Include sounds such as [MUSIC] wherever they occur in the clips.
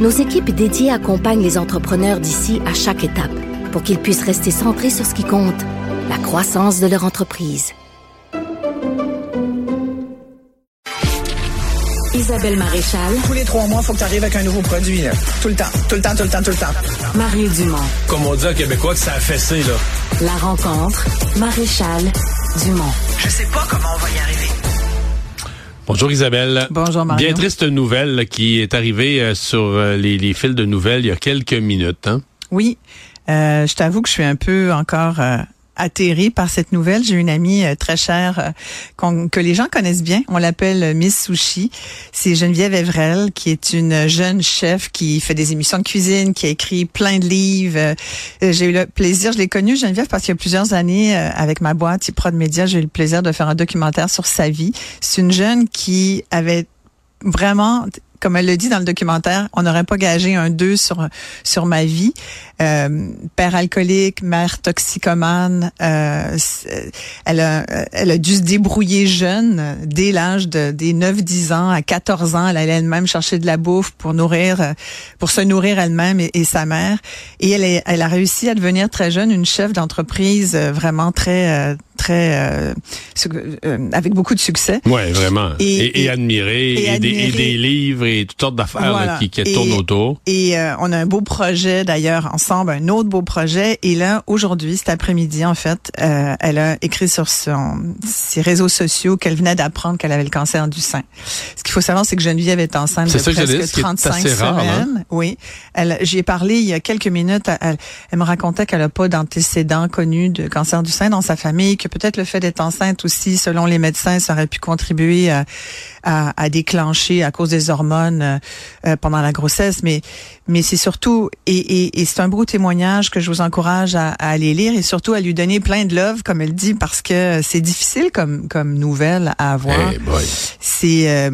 nos équipes dédiées accompagnent les entrepreneurs d'ici à chaque étape pour qu'ils puissent rester centrés sur ce qui compte, la croissance de leur entreprise. Isabelle Maréchal, Tous les trois mois, il faut que tu arrives avec un nouveau produit. Là. Tout le temps, tout le temps, tout le temps, tout le temps. Mario Dumont. Comme on dit en québécois que ça a fessé, là. La rencontre, Maréchal Dumont. Je sais pas comment on va y arriver. Bonjour Isabelle. Bonjour, Mario. Bien triste nouvelle qui est arrivée euh, sur euh, les, les fils de nouvelles il y a quelques minutes. Hein? Oui, euh, je t'avoue que je suis un peu encore euh, atterrée par cette nouvelle. J'ai une amie euh, très chère euh, que les gens connaissent bien. On l'appelle euh, Miss Sushi. C'est Geneviève Evrel, qui est une jeune chef qui fait des émissions de cuisine, qui a écrit plein de livres. J'ai eu le plaisir, je l'ai connue, Geneviève, parce qu'il y a plusieurs années, avec ma boîte Iprod Media, j'ai eu le plaisir de faire un documentaire sur sa vie. C'est une jeune qui avait vraiment comme elle le dit dans le documentaire, on n'aurait pas gagé un 2 sur sur ma vie. Euh, père alcoolique, mère toxicomane, euh, elle a elle a dû se débrouiller jeune dès l'âge de des 9-10 ans à 14 ans, elle allait elle-même chercher de la bouffe pour nourrir pour se nourrir elle-même et, et sa mère et elle est, elle a réussi à devenir très jeune une chef d'entreprise euh, vraiment très euh, très euh, euh, avec beaucoup de succès. Ouais, vraiment. Et- Et, et et- des livres et toutes sortes d'affaires Voilà. qui, qui Et- tournent autour. Et euh, on a un beau projet d'ailleurs ensemble, un autre beau projet. Et là, aujourd'hui, cet après-midi, en fait, euh, elle a écrit sur son, ses réseaux sociaux qu'elle venait d'apprendre qu'elle avait le cancer du sein. Ce qu'il faut savoir, c'est que Geneviève est enceinte de ça que j'allais presque dire, ce qui est 35 assez rare, hein. semaines. Oui. Elle, j'y ai parlé il y a quelques minutes. Elle, elle me racontait qu'elle n'a pas d'antécédents connus de cancer du sein dans sa famille, que peut-être le fait d'être enceinte aussi, selon les médecins, ça aurait pu contribuer à, à, à déclencher à cause des hormones euh, euh, pendant la grossesse. Mais, mais c'est surtout, et, et, et c'est un beau témoignage que je vous encourage à, à aller lire et surtout à lui donner plein de love, comme elle dit, parce que c'est difficile comme, comme nouvelle à avoir. Eh. C'est euh,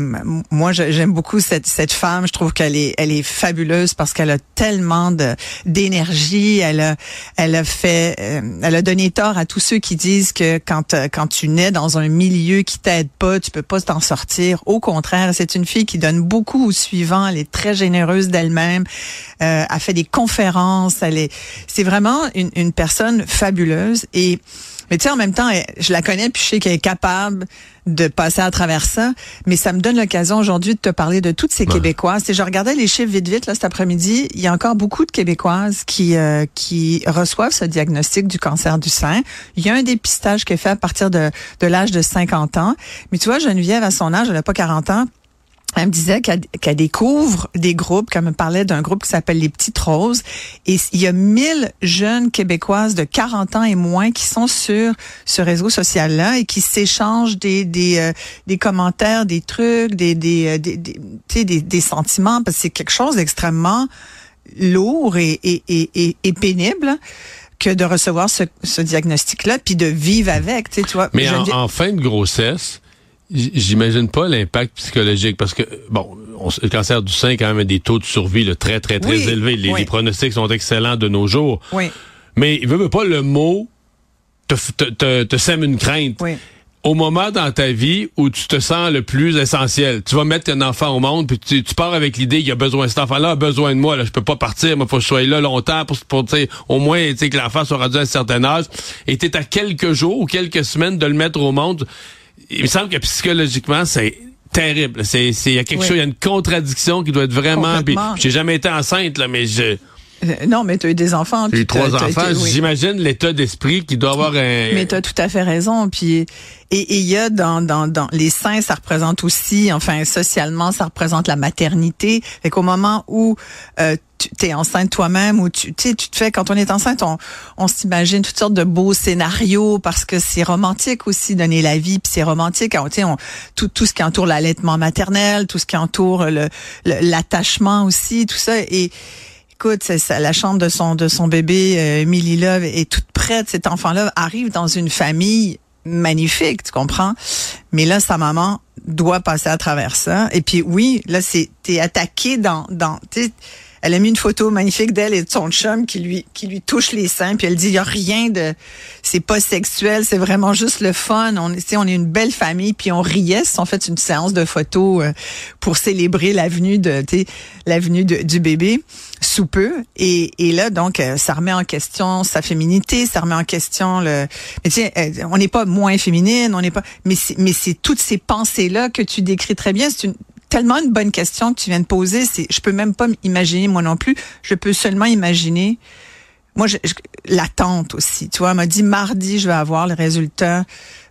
moi j'aime beaucoup cette cette femme. Je trouve qu'elle est elle est fabuleuse parce qu'elle a tellement de d'énergie. Elle a elle a fait euh, elle a donné tort à tous ceux qui disent que quand euh, quand tu nais dans un milieu qui t'aide pas, tu peux pas t'en sortir. Au contraire, c'est une fille qui donne beaucoup aux suivants. Elle est très généreuse d'elle-même. Euh, elle fait des conférences. Elle est c'est vraiment une une personne fabuleuse et mais tu sais, en même temps, elle- je la connais puis je sais qu'elle est capable de passer à travers ça. Mais ça me donne l'occasion aujourd'hui de te parler de toutes ces Ouais. Québécoises. Et je regardais les chiffres vite vite là cet après-midi. Il y a encore beaucoup de Québécoises qui euh, qui reçoivent ce diagnostic du cancer du sein. Il y a un dépistage qui est fait à partir de, de l'âge de 50 ans. Mais tu vois, Geneviève, à son âge, elle n'a pas 40 ans. Elle me disait qu'elle qu'elle découvre des groupes, qu'elle me parlait d'un groupe qui s'appelle les Petites Roses. Et il y a 1000 jeunes Québécoises de 40 ans et moins qui sont sur ce réseau social-là et qui s'échangent des, des, euh, des commentaires, des trucs, des, des, euh, des, des, des, des sentiments, parce que c'est quelque chose d'extrêmement lourd et, et, et, et, pénible que de recevoir ce, ce diagnostic-là, puis de vivre avec. Tu sais, tu vois, Mais en, fin de grossesse, j'imagine pas l'impact psychologique parce que, bon, on le cancer du sein, quand même, a des taux de survie là, très, très, très Oui, élevés. Les, oui. les pronostics sont excellents de nos jours. Oui, Mais il veut veut pas le mot te, te, te, te sème une crainte. oui. Au moment dans ta vie où tu te sens le plus essentiel, tu vas mettre un enfant au monde, puis tu, tu pars avec l'idée qu'il a besoin, cet enfant-là a besoin de moi, là, je peux pas partir, moi, faut que je sois là longtemps pour, tu au moins, tu que l'enfant soit rendu à un certain âge, et t'es à quelques jours ou quelques semaines de le mettre au monde. Il me semble que psychologiquement, c'est terrible. C'est, c'est, il y a quelque Oui. chose, il y a une contradiction qui doit être vraiment, j'ai jamais été enceinte, là, mais je, Non, mais tu as eu des enfants. j'ai eu trois enfants, oui. j'imagine l'état d'esprit qui doit avoir un, Mais tu as tout à fait raison. Puis et et il y a dans, dans, dans les seins, ça représente aussi, enfin socialement, ça représente la maternité. Fait qu'au moment où euh, tu es enceinte toi-même ou tu, tu sais, tu te fais quand on est enceinte, on, on s'imagine toutes sortes de beaux scénarios parce que c'est romantique aussi donner la vie, puis c'est romantique. Tu sais, on, tout tout ce qui entoure l'allaitement maternel, tout ce qui entoure le le- l'attachement aussi, tout ça et écoute, c'est la chambre de son de son bébé euh, Love est toute prête. Cet enfant-là arrive dans une famille magnifique, tu comprends? Mais là, sa maman doit passer à travers ça. Et puis oui, là, c'est t'es attaqué dans dans elle a mis une photo magnifique d'elle et de son chum qui lui qui lui touche les seins puis elle dit il y a rien de c'est pas sexuel, c'est vraiment juste le fun. On est on est une belle famille puis on riait, en fait une séance de photos euh, pour célébrer l'avenue de du bébé sous peu. Et, et là donc euh, ça remet en question sa féminité, ça remet en question le mais euh, on n'est pas moins féminine, on n'est pas mais c'est toutes ces pensées là que tu décris très bien, c'est une tellement une bonne question que tu viens de poser. C'est, je peux même pas imaginer moi non plus. Je peux seulement imaginer. Moi, l'attente aussi. Tu vois, elle m'a dit mardi, je vais avoir les résultats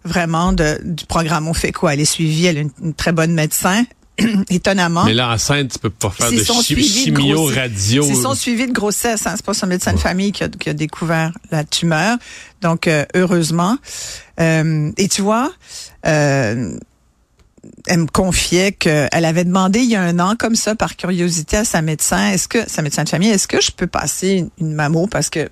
vraiment de, du programme. On fait quoi Elle est suivie. Elle est une, très bonne médecin. [CLEARS THROAT] Étonnamment. Mais là, enceinte, tu peux pas faire de chimio radio. C'est son suivi de grossesse. Hein. C'est pas son médecin de famille qui a, qui a, découvert la tumeur. Donc, euh, heureusement. Euh, et tu vois, euh, elle me confiait qu'elle avait demandé il y a un an, comme ça, par curiosité à sa médecin, est-ce que, sa médecin de famille, est-ce que je peux passer une, mammo? Parce que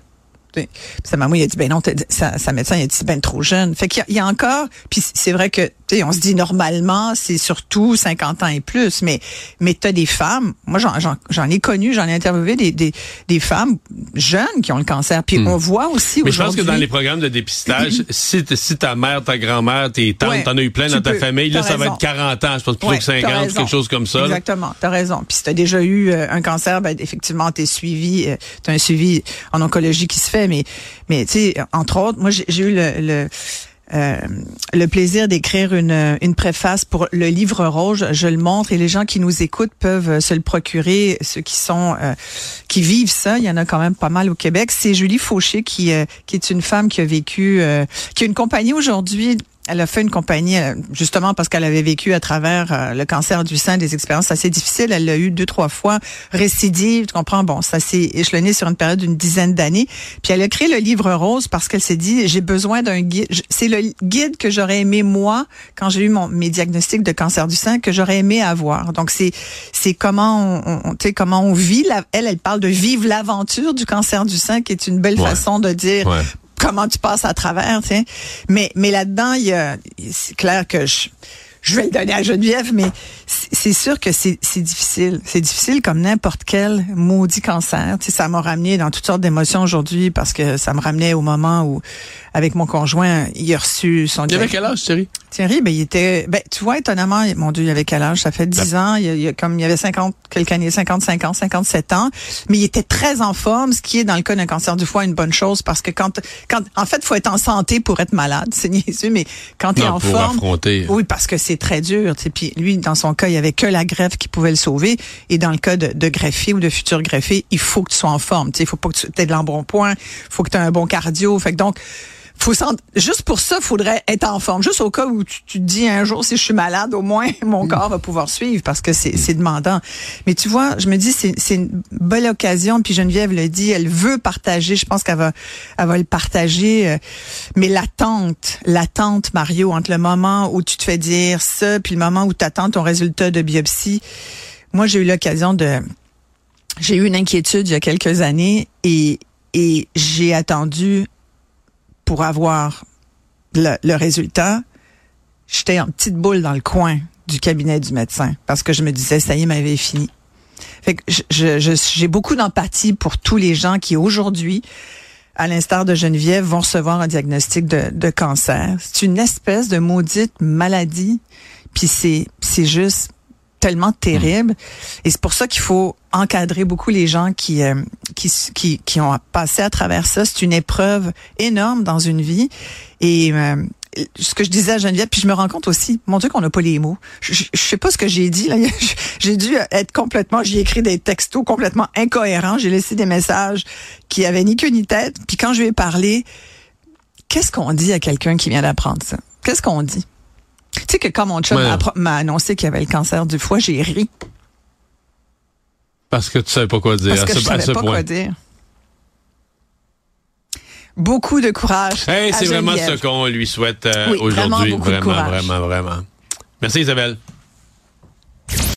sa maman, il a dit, ben non, sa, médecin, il a dit, ben trop jeune. Fait qu'il y, y, a encore, puis c'est vrai que on se dit normalement, c'est surtout 50 ans et plus, mais mais tu as des femmes, moi j'en ai connu, j'en ai interviewé des, des, des, femmes jeunes qui ont le cancer. Puis hmm. on voit aussi Mais je pense que dans les programmes de dépistage, [CLEARS THROAT] si, si ta mère, ta grand-mère, tes tantes, t'en as eu plein dans ta famille, là ça va être 40 ans, je pense plutôt que 50, quelque chose comme ça. Exactement, t'as raison. Puis si t'as déjà eu euh, un cancer, ben effectivement t'es suivi, euh, t'as un suivi en oncologie qui se fait, mais mais tu sais, entre autres, moi j'ai eu le, le euh, le plaisir d'écrire une, une préface pour le livre rouge. Je le montre et les gens qui nous écoutent peuvent se le procurer. Ceux qui sont euh, qui vivent ça, il y en a quand même pas mal au Québec. C'est Julie Fauché qui euh, qui est une femme qui a vécu, qui a une compagnie aujourd'hui elle a fait une compagnie euh, justement parce qu'elle avait vécu à travers euh, le cancer du sein des expériences assez difficiles. Elle l'a eu deux trois fois récidive. Tu comprends? Bon, ça s'est échelonné sur une période d'une dizaine d'années. Puis elle a créé le livre rose parce qu'elle s'est dit j'ai besoin d'un guide. C'est le guide que j'aurais aimé moi quand j'ai eu mon mes diagnostics de cancer du sein que j'aurais aimé avoir. Donc c'est c'est comment on, tu sais comment on vit. La, elle elle parle de vivre l'aventure du cancer du sein qui est une belle façon de dire comment tu passes à travers, tu sais. Mais, mais là-dedans, il y a, c'est clair que je, je vais le donner à Geneviève, mais c'est sûr que c'est difficile. C'est difficile comme n'importe quel maudit cancer. Tu sais, ça m'a ramené dans toutes sortes d'émotions aujourd'hui parce que ça me ramenait au moment où, avec mon conjoint, il a reçu son... Il avait quel âge, Thierry? Thierry, ben, il était, ben, tu vois, étonnamment, mon Dieu, il avait quel âge? Ça fait 10 ben. ans. Il, il, comme il avait 50, quelques années, 55 ans, 57 ans. Mais il était très en forme, ce qui est, dans le cas d'un cancer du foie, une bonne chose parce que quand, quand, en fait, faut être en santé pour être malade. [LAUGHS] C'est niaiseux, mais quand tu es en pour forme. Affronter. Oui, parce que c'est très dur. Tu puis lui, dans son cas, il y avait que la greffe qui pouvait le sauver. Et dans le cas de, de greffier ou de futur greffier, il faut que tu sois en forme. Tu sais, il faut pas que tu aies de l'embonpoint. Il faut que tu aies un bon cardio. Fait que donc, faut juste pour ça, il faudrait être en forme. Juste au cas où tu, te dis un jour, si je suis malade, au moins [LAUGHS] mon corps va pouvoir suivre parce que c'est demandant. Mais tu vois, je me dis, c'est une belle occasion. Puis Geneviève le dit, elle veut partager. Je pense qu'elle va, elle va le partager. Euh, mais l'attente, l'attente, Mario, entre le moment où tu te fais dire ça, puis le moment où tu attends ton résultat de biopsie. Moi, j'ai eu l'occasion de... J'ai eu une inquiétude il y a quelques années et, et j'ai attendu pour avoir le, résultat, j'étais en petite boule dans le coin du cabinet du médecin parce que je me disais, ça y est, m'avait fini. Fait que j'ai beaucoup d'empathie pour tous les gens qui aujourd'hui, à l'instar de Geneviève, vont recevoir un diagnostic de, de cancer. C'est une espèce de maudite maladie. Puis c'est c'est juste tellement terrible. Et c'est pour ça qu'il faut encadrer beaucoup les gens qui, euh, qui, qui, qui, ont passé à travers ça. C'est une épreuve énorme dans une vie. Et euh, ce que je disais à Geneviève, puis je me rends compte aussi, mon Dieu qu'on n'a pas les mots. Je, je, sais pas ce que j'ai dit. là. [LAUGHS] J'ai dû être complètement, j'ai écrit des textos complètement incohérents. J'ai laissé des messages qui avaient ni queue ni tête. Puis quand je lui ai parlé, qu'est-ce qu'on dit à quelqu'un qui vient d'apprendre ça? Qu'est-ce qu'on dit? Que quand mon chum m'a annoncé qu'il avait le cancer du foie, j'ai ri. Parce que tu savais pas quoi dire. Parce que je savais pas quoi dire. Beaucoup de courage. c'est vraiment ce qu'on lui souhaite euh, aujourd'hui. Vraiment, vraiment, vraiment. Merci Isabelle.